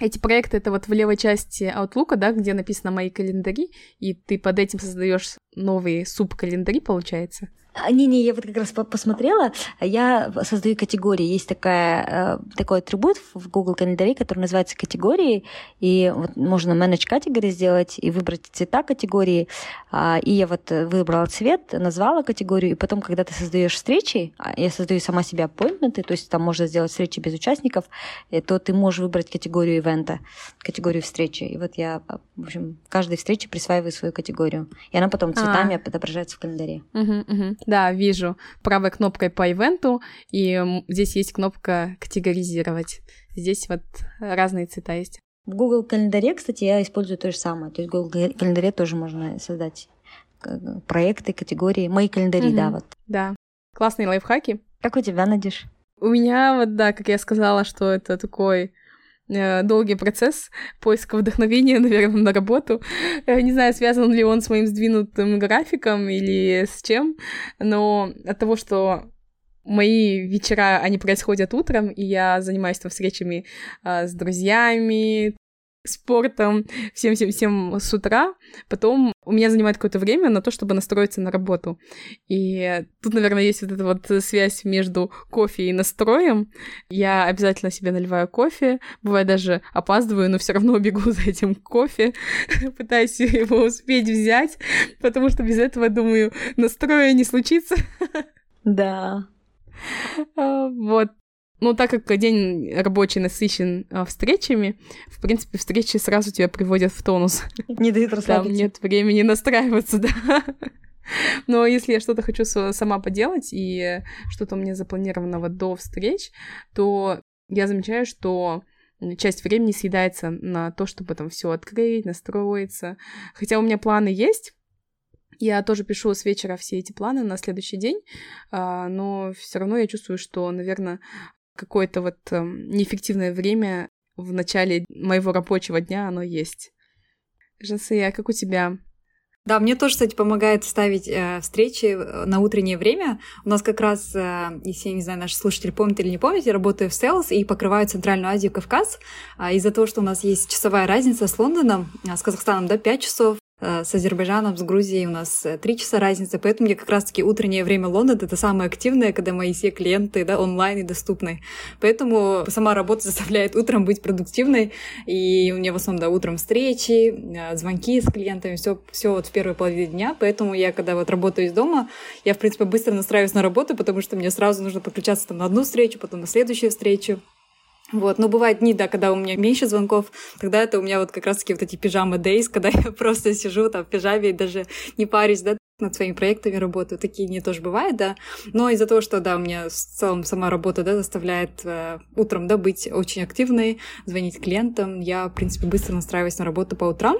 Эти проекты это вот в левой части Outlook, да, где написано мои календари, и ты под этим создаешь новые субкалендари, получается? А, не-не, я вот как раз посмотрела, я создаю категории. Есть такая, э, такой атрибут в Google календаре, который называется категории, и вот можно manage категории сделать и выбрать цвета категории. А, и я вот выбрала цвет, назвала категорию, и потом, когда ты создаешь встречи, а, я создаю сама себе аппоинтменты, то есть там можно сделать встречи без участников, э, то ты можешь выбрать категорию ивента, категорию встречи. И вот я, в общем, каждой встрече присваиваю свою категорию. И она потом цветами а. отображается в календаре. Угу, угу. Да, вижу. Правой кнопкой по ивенту, и здесь есть кнопка «Категоризировать». Здесь вот разные цвета есть. В Google календаре, кстати, я использую то же самое. То есть в Google календаре тоже можно создать проекты, категории. Мои календари, угу. да, вот. Да. Классные лайфхаки. Как у тебя, Надюш? У меня вот, да, как я сказала, что это такой Э, долгий процесс поиска вдохновения, [LAUGHS] наверное, на работу. Я не знаю, связан ли он с моим сдвинутым графиком или с чем, но от того, что мои вечера, они происходят утром, и я занимаюсь там встречами а, с друзьями, спортом, всем-всем-всем с утра. Потом у меня занимает какое-то время на то, чтобы настроиться на работу. И тут, наверное, есть вот эта вот связь между кофе и настроем. Я обязательно себе наливаю кофе, бывает даже опаздываю, но все равно бегу за этим кофе, [LAUGHS] пытаюсь его успеть взять, потому что без этого, думаю, настроя не случится. Да. А, вот. Ну, так как день рабочий насыщен а, встречами, в принципе, встречи сразу тебя приводят в тонус. Не дают расслабиться. Там нет времени настраиваться, [LAUGHS] да. Но если я что-то хочу сама поделать, и что-то у меня запланированного до встреч, то я замечаю, что часть времени съедается на то, чтобы там все открыть, настроиться. Хотя у меня планы есть, я тоже пишу с вечера все эти планы на следующий день, а, но все равно я чувствую, что, наверное, какое-то вот э, неэффективное время в начале моего рабочего дня оно есть. Жансия, как у тебя? Да, мне тоже, кстати, помогает ставить э, встречи э, на утреннее время. У нас как раз, э, если, я не знаю, наши слушатели помнят или не помнят, я работаю в Sales и покрываю Центральную Азию, Кавказ. А из-за того, что у нас есть часовая разница с Лондоном, а с Казахстаном, да, 5 часов, Э, с Азербайджаном, с Грузией у нас э, три часа разницы, поэтому мне как раз-таки утреннее время Лондона — это самое активное, когда мои все клиенты да, онлайн и доступны. Поэтому сама работа заставляет утром быть продуктивной, и у меня в основном да, утром встречи, э, звонки с клиентами, все, все вот в первой половине дня, поэтому я, когда вот работаю из дома, я, в принципе, быстро настраиваюсь на работу, потому что мне сразу нужно подключаться там на одну встречу, потом на следующую встречу. Вот, но бывают дни, да, когда у меня меньше звонков, тогда это у меня вот как раз-таки вот эти пижамы days, когда я [LAUGHS] просто сижу там в пижаме и даже не парюсь, да, над своими проектами работаю. Такие не тоже бывает, да. Но из-за того, что, да, у меня в целом сама работа, да, заставляет э, утром, да, быть очень активной, звонить клиентам, я, в принципе, быстро настраиваюсь на работу по утрам.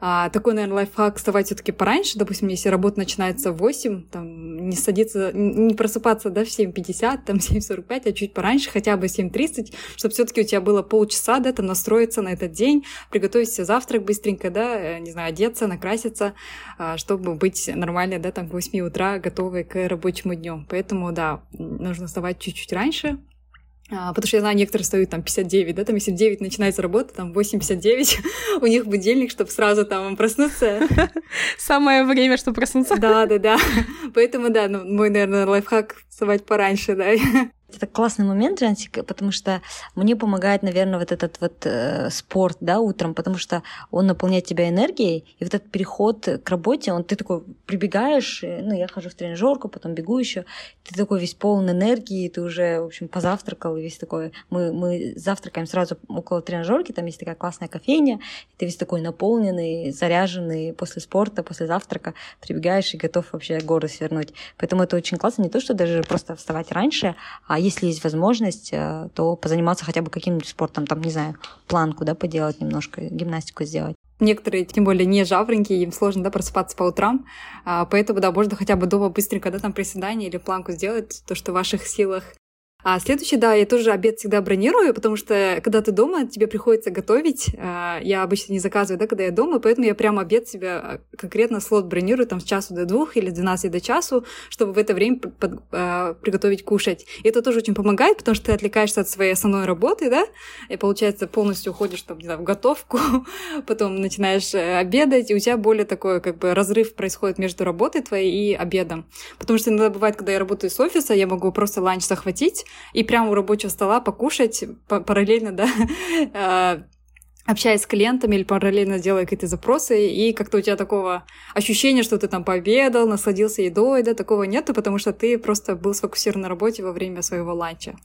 А, такой, наверное, лайфхак вставать все таки пораньше. Допустим, если работа начинается в 8, там, не садиться, не просыпаться, да, в 7.50, там, [LAUGHS] 7.45, а чуть пораньше, хотя бы 7.30, чтобы все таки у тебя было полчаса, да, там, настроиться на этот день, приготовить себе завтрак быстренько, да, э, не знаю, одеться, накраситься, а, чтобы быть нормально, да, там, к 8 утра готовой к рабочему дню. Поэтому, да, нужно вставать чуть-чуть раньше, потому что я знаю, некоторые встают там 59, да, там если в 9 начинается работа, там 8.59, [LAUGHS] у них будильник, чтобы сразу там проснуться. [LAUGHS] Самое время, чтобы проснуться. Да, да, да. Поэтому, да, ну, мой, наверное, лайфхак вставать пораньше, да. Это классный момент, Жансик, потому что мне помогает, наверное, вот этот вот э, спорт, да, утром, потому что он наполняет тебя энергией, и вот этот переход к работе, он ты такой прибегаешь, ну, я хожу в тренажерку, потом бегу еще, ты такой весь полон энергии, ты уже, в общем, позавтракал, и весь такой, мы, мы завтракаем сразу около тренажерки, там есть такая классная кофейня, и ты весь такой наполненный, заряженный после спорта, после завтрака, прибегаешь и готов вообще горы свернуть. Поэтому это очень классно, не то, что даже просто вставать раньше, а если есть возможность, э, то позаниматься хотя бы каким-нибудь спортом, там, не знаю, планку, да, поделать немножко, гимнастику сделать. Некоторые, тем более не жаворонки, им сложно, да, просыпаться по утрам, а, поэтому, да, можно хотя бы дома быстренько, да, там приседание или планку сделать, то, что в ваших силах. А следующий, да, я тоже обед всегда бронирую, потому что когда ты дома, тебе приходится готовить. А, я обычно не заказываю, да, когда я дома, поэтому я прям обед себе а, конкретно слот бронирую там с часу до двух или с 12 до часу, чтобы в это время под, а, приготовить кушать. И это тоже очень помогает, потому что ты отвлекаешься от своей основной работы, да, и получается полностью уходишь там, не знаю, в готовку, [LAUGHS] потом начинаешь э, обедать, и у тебя более такой как бы разрыв происходит между работой твоей и обедом. Потому что иногда бывает, когда я работаю с офиса, я могу просто ланч захватить, и прямо у рабочего стола покушать параллельно, да, а, [LAUGHS] общаясь с клиентами или параллельно делая какие-то запросы, и как-то у тебя такого ощущения, что ты там пообедал, насладился едой, да, такого нету, потому что ты просто был сфокусирован на работе во время своего ланча.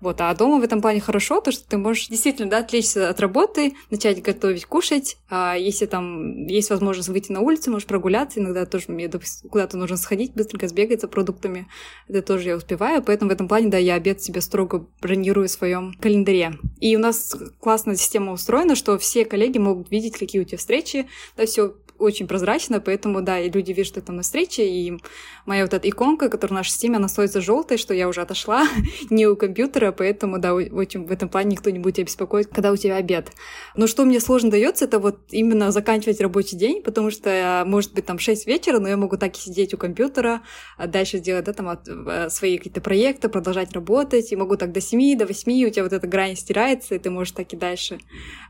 Вот, а дома в этом плане хорошо, то, что ты можешь действительно, да, отвлечься от работы, начать готовить, кушать, а если там есть возможность выйти на улицу, можешь прогуляться, иногда тоже мне куда-то нужно сходить, быстренько сбегать за продуктами, это тоже я успеваю, поэтому в этом плане, да, я обед себе строго бронирую в своем календаре. И у нас классная система устроена, что все коллеги могут видеть, какие у тебя встречи, да, все очень прозрачно, поэтому, да, и люди видят, что там на встрече, и моя вот эта иконка, которая в нашей системе, она становится желтой, что я уже отошла, [LAUGHS] не у компьютера, поэтому, да, очень, в этом плане никто не будет тебя беспокоить, когда у тебя обед. Но что мне сложно дается, это вот именно заканчивать рабочий день, потому что, может быть, там 6 вечера, но я могу так и сидеть у компьютера, а дальше сделать, да, там э, свои какие-то проекты, продолжать работать, и могу так до 7, до 8, у тебя вот эта грань стирается, и ты можешь так и дальше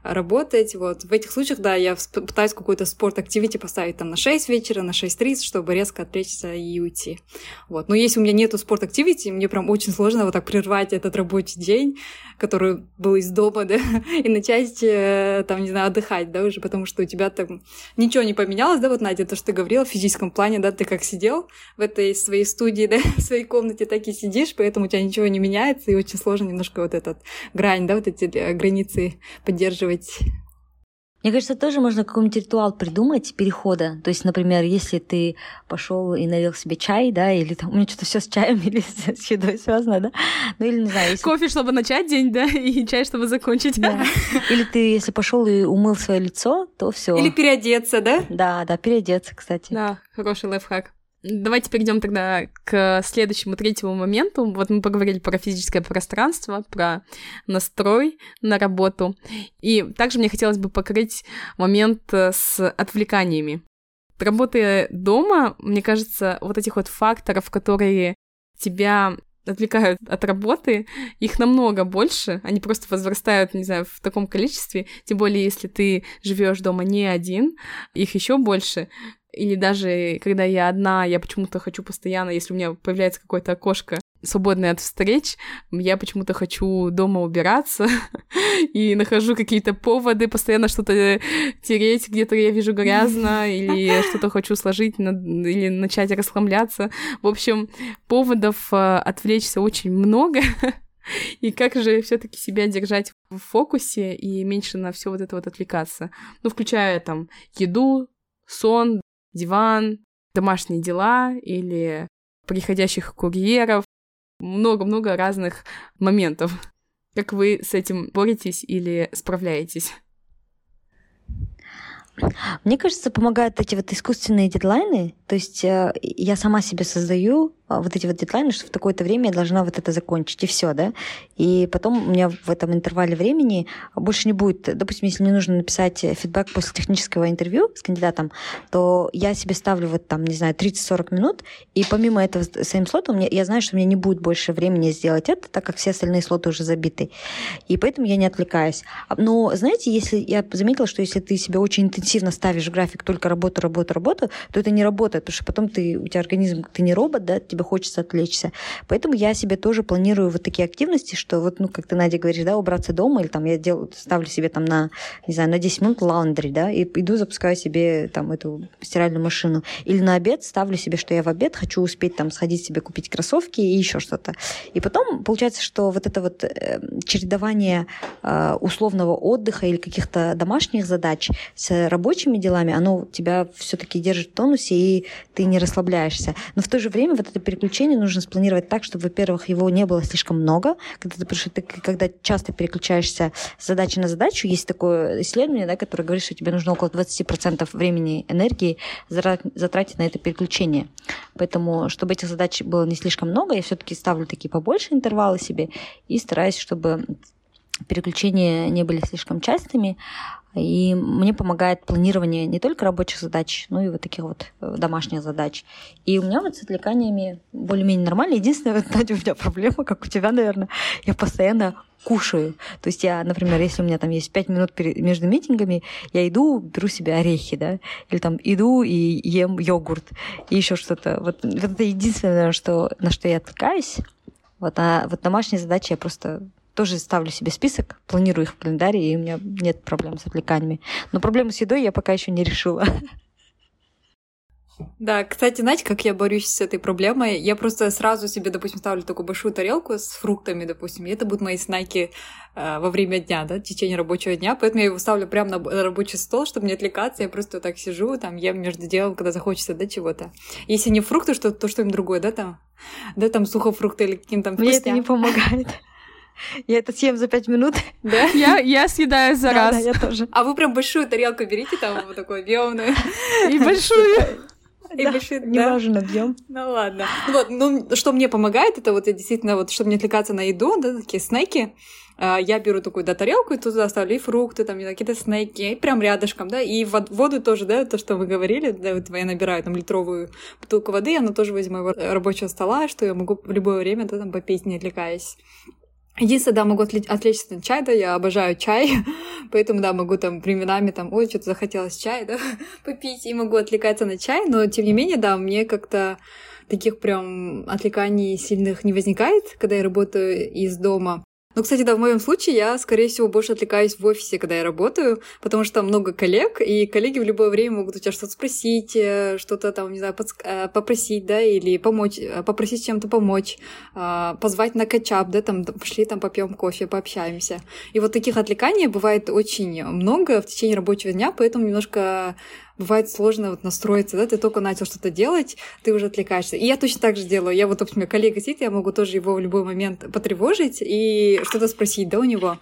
работать, вот. В этих случаях, да, я пытаюсь какой-то спорт активировать activity поставить там на 6 вечера, на 6.30, чтобы резко отвлечься и уйти. Вот. Но если у меня нету спорт activity, мне прям очень сложно вот так прервать этот рабочий день, который был из дома, [LAUGHS] да, и начать э, там, не знаю, отдыхать, да, уже, потому что у тебя там ничего не поменялось, да, вот, Надя, то, что ты говорила в физическом плане, да, ты как сидел в этой своей студии, [LAUGHS] да, в своей комнате, так и сидишь, поэтому у тебя ничего не меняется, и очень сложно немножко вот этот грань, да, вот эти э, границы поддерживать мне кажется, тоже можно какой-нибудь ритуал придумать перехода. То есть, например, если ты пошел и налил себе чай, да, или там у меня что-то все с чаем или с, с едой связано, да. Ну или не знаю. Если... Кофе, чтобы начать день, да, [LAUGHS] и чай, чтобы закончить. Да. Или ты, если пошел и умыл свое лицо, то все. Или переодеться, да? Да, да, переодеться, кстати. Да, хороший лайфхак. Давайте перейдем тогда к следующему третьему моменту. Вот мы поговорили про физическое пространство, про настрой на работу. И также мне хотелось бы покрыть момент э, с отвлеканиями. Работая дома, мне кажется, вот этих вот факторов, которые тебя отвлекают от работы, их намного больше, они просто возрастают, не знаю, в таком количестве, тем более если ты живешь дома не один, их еще больше. Или даже когда я одна, я почему-то хочу постоянно, если у меня появляется какое-то окошко свободное от встреч, я почему-то хочу дома убираться [LAUGHS] и нахожу какие-то поводы, постоянно что-то тереть, где-то я вижу грязно, [LAUGHS] или что-то хочу сложить, или начать расхламляться. В общем, поводов э, отвлечься очень много. [LAUGHS] И как же все-таки себя держать в фокусе и меньше на все вот это вот отвлекаться? Ну, включая там еду, сон, диван, домашние дела или приходящих курьеров, много-много разных моментов. Как вы с этим боретесь или справляетесь? Мне кажется, помогают эти вот искусственные дедлайны. То есть э, я сама себе создаю а, вот эти вот дедлайны, что в такое-то время я должна вот это закончить, и все, да. И потом у меня в этом интервале времени больше не будет, допустим, если мне нужно написать фидбэк после технического интервью с кандидатом, то я себе ставлю вот там, не знаю, 30-40 минут, и помимо этого своим слотом я знаю, что у меня не будет больше времени сделать это, так как все остальные слоты уже забиты. И поэтому я не отвлекаюсь. А, но, знаете, если я заметила, что если ты себе очень интенсивно ставишь график только работу, работу, работу, то это не работает, потому что потом ты, у тебя организм, ты не робот, да, тебе хочется отвлечься. Поэтому я себе тоже планирую вот такие активности, что вот, ну, как ты, Надя, говоришь, да, убраться дома, или там я делаю, ставлю себе там на, не знаю, на 10 минут лаундри, да, и иду запускаю себе там эту стиральную машину. Или на обед ставлю себе, что я в обед хочу успеть там сходить себе купить кроссовки и еще что-то. И потом получается, что вот это вот э, чередование э, условного отдыха или каких-то домашних задач с рабочими делами, оно тебя все-таки держит в тонусе, и ты не расслабляешься. Но в то же время вот это переключение нужно спланировать так, чтобы, во-первых, его не было слишком много. Когда ты, потому что ты когда часто переключаешься с задачи на задачу, есть такое исследование, да, которое говорит, что тебе нужно около 20% времени, энергии затратить на это переключение. Поэтому, чтобы этих задач было не слишком много, я все-таки ставлю такие побольше интервалы себе и стараюсь, чтобы переключения не были слишком частыми, и мне помогает планирование не только рабочих задач, но и вот таких вот э, домашних задач. И у меня вот с отвлеканиями более-менее нормально. Единственное, [LAUGHS] вот, Надя, у меня проблема, как у тебя, наверное, я постоянно кушаю. То есть я, например, если у меня там есть пять минут между митингами, я иду, беру себе орехи, да, или там иду и ем йогурт, и еще что-то. Вот, вот это единственное, что, на что я отвлекаюсь. Вот, а вот домашние задачи я просто тоже ставлю себе список, планирую их в календаре, и у меня нет проблем с отвлеканиями. Но проблему с едой я пока еще не решила. [LAUGHS] Да, кстати, знаете, как я борюсь с этой проблемой? Я просто сразу себе, допустим, ставлю такую большую тарелку с фруктами, допустим, и это будут мои снайки э, во время дня, да, в течение рабочего дня, поэтому я его ставлю прямо на, на рабочий стол, чтобы не отвлекаться, я просто вот так сижу, там, ем между делом, когда захочется, да, чего-то. Если не фрукты, что, то что-нибудь другое, да, там, да, там сухофрукты или каким-то там Мне это не помогает. [LAUGHS] Я это съем за пять минут. Да? Я, я съедаю за раз. Да, я тоже. А вы прям большую тарелку берите, там вот такую объемную. И большую. И да, большие, не да. важен объем. Ну ладно. Ну, вот, ну, что мне помогает, это вот действительно, вот, чтобы не отвлекаться на еду, да, такие снеки. А, я беру такую, да, тарелку, и туда ставлю и фрукты, там, какие-то снеки, и прям рядышком, да, и воду тоже, да, то, что вы говорили, да, вот я набираю там литровую бутылку воды, она тоже возьму моего рабочего стола, что я могу в любое время, да, там, попить, не отвлекаясь. Единственное, да, могу отвлечься на чай, да, я обожаю чай, [LAUGHS] поэтому, да, могу там временами там, ой, что-то захотелось чай, да, [LAUGHS] попить, и могу отвлекаться на чай, но, тем не менее, да, мне как-то таких прям отвлеканий сильных не возникает, когда я работаю из дома. Ну, кстати, да, в моем случае я, скорее всего, больше отвлекаюсь в офисе, когда я работаю, потому что там много коллег, и коллеги в любое время могут у тебя что-то спросить, э, что-то там, не знаю, подск... Э, попросить, да, или помочь, э, попросить чем-то помочь, позвать на качап, да, там, пошли там попьем кофе, пообщаемся. И вот таких отвлеканий бывает очень много в течение рабочего дня, поэтому немножко бывает сложно вот настроиться, да, ты только начал что-то делать, ты уже отвлекаешься. И я точно так же делаю. Я вот, допустим, коллега сидит, я могу тоже его в любой момент потревожить и что-то спросить, да, у него.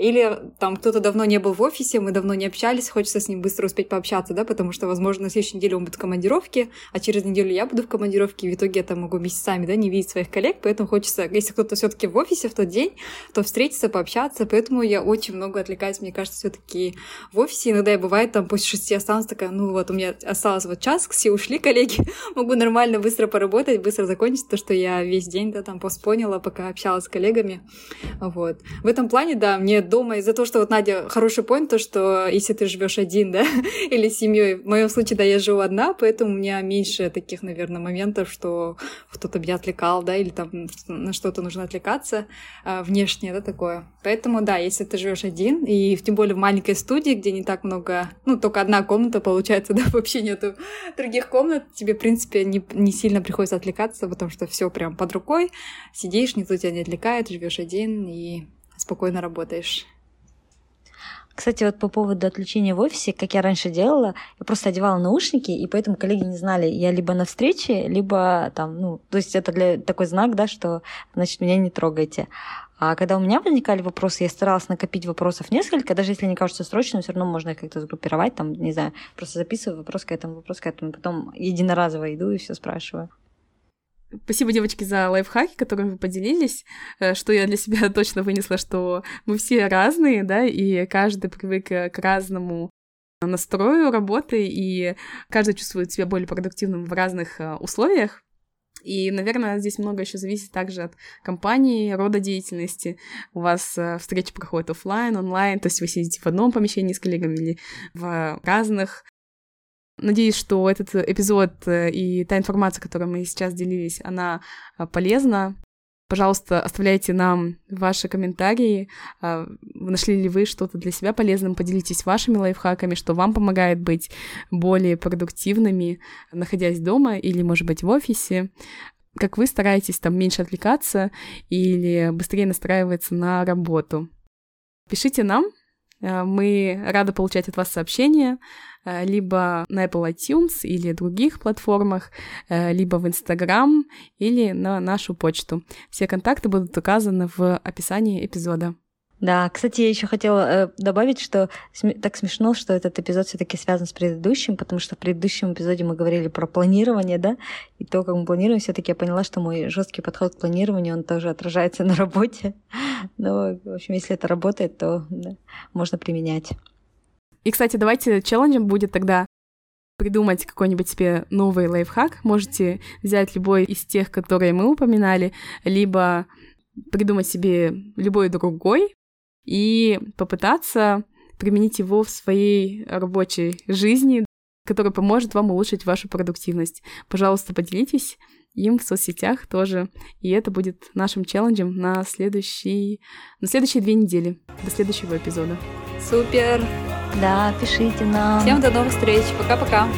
Или там кто-то давно не был в офисе, мы давно не общались, хочется с ним быстро успеть пообщаться, да, потому что, возможно, на следующей неделе он будет в командировке, а через неделю я буду в командировке, и в итоге я там могу месяцами, да, не видеть своих коллег, поэтому хочется, если кто-то все таки в офисе в тот день, то встретиться, пообщаться, поэтому я очень много отвлекаюсь, мне кажется, все таки в офисе. Иногда я бывает там после шести останусь такая, ну вот у меня осталось вот час, все ушли коллеги, [LAUGHS] могу нормально быстро поработать, быстро закончить то, что я весь день, да, там постпонила, пока общалась с коллегами, вот. В этом плане, да, мне дома из-за того, что вот Надя хороший point, то, что если ты живешь один, да, [LAUGHS] или с семьей, в моем случае, да, я живу одна, поэтому у меня меньше таких, наверное, моментов, что кто-то меня отвлекал, да, или там на что-то нужно отвлекаться а, внешне, да, такое. Поэтому, да, если ты живешь один, и тем более в маленькой студии, где не так много, ну, только одна комната получается, [LAUGHS] да, вообще нету других комнат, тебе, в принципе, не, не сильно приходится отвлекаться, потому что все прям под рукой, сидишь, никто тебя не отвлекает, живешь один и спокойно работаешь. Кстати, вот по поводу отвлечения в офисе, как я раньше делала, я просто одевала наушники, и поэтому коллеги не знали, я либо на встрече, либо там, ну, то есть это для такой знак, да, что, значит, меня не трогайте. А когда у меня возникали вопросы, я старалась накопить вопросов несколько, даже если они кажутся срочными, все равно можно их как-то сгруппировать, там, не знаю, просто записываю вопрос к этому, вопрос к этому, потом единоразово иду и все спрашиваю. Спасибо, девочки, за лайфхаки, которыми вы поделились. Э, что я для себя [LAUGHS] точно вынесла, что мы все разные, да, и каждый привык к разному настрою работы, и каждый чувствует себя более продуктивным в разных э, условиях. И, наверное, здесь много еще зависит также от компании, рода деятельности. У вас э, встречи проходят офлайн, онлайн, то есть вы сидите в одном помещении с коллегами или в разных Надеюсь, что этот эпизод э, и та информация, которой мы сейчас делились, она э, полезна. Пожалуйста, оставляйте нам ваши комментарии. Э, нашли ли вы что-то для себя полезным? Поделитесь вашими лайфхаками, что вам помогает быть более продуктивными, находясь дома или, может быть, в офисе. Как вы стараетесь там меньше отвлекаться или быстрее настраиваться на работу. Пишите нам, мы рады получать от вас сообщения. Э, либо на Apple iTunes или других платформах, э, либо в Instagram или на нашу почту. Все контакты будут указаны в описании эпизода. Да, кстати, я еще хотела э, добавить, что так смешно, что этот эпизод все-таки связан с предыдущим, потому что в предыдущем эпизоде мы говорили про планирование, да, и то, как мы планируем, все-таки я поняла, что мой жесткий подход к планированию, он тоже отражается [LAUGHS] на работе. Но, в общем, если это работает, то да, можно применять. И, кстати, давайте челленджем будет тогда придумать какой-нибудь себе новый лайфхак. Можете взять любой из тех, которые мы упоминали, либо придумать себе любой другой и попытаться применить его в своей рабочей жизни, который поможет вам улучшить вашу продуктивность. Пожалуйста, поделитесь им в соцсетях тоже. И это будет нашим челленджем на, следующий, на следующие две недели, до следующего эпизода. Супер! Да, пишите нам. Всем до новых встреч. Пока-пока.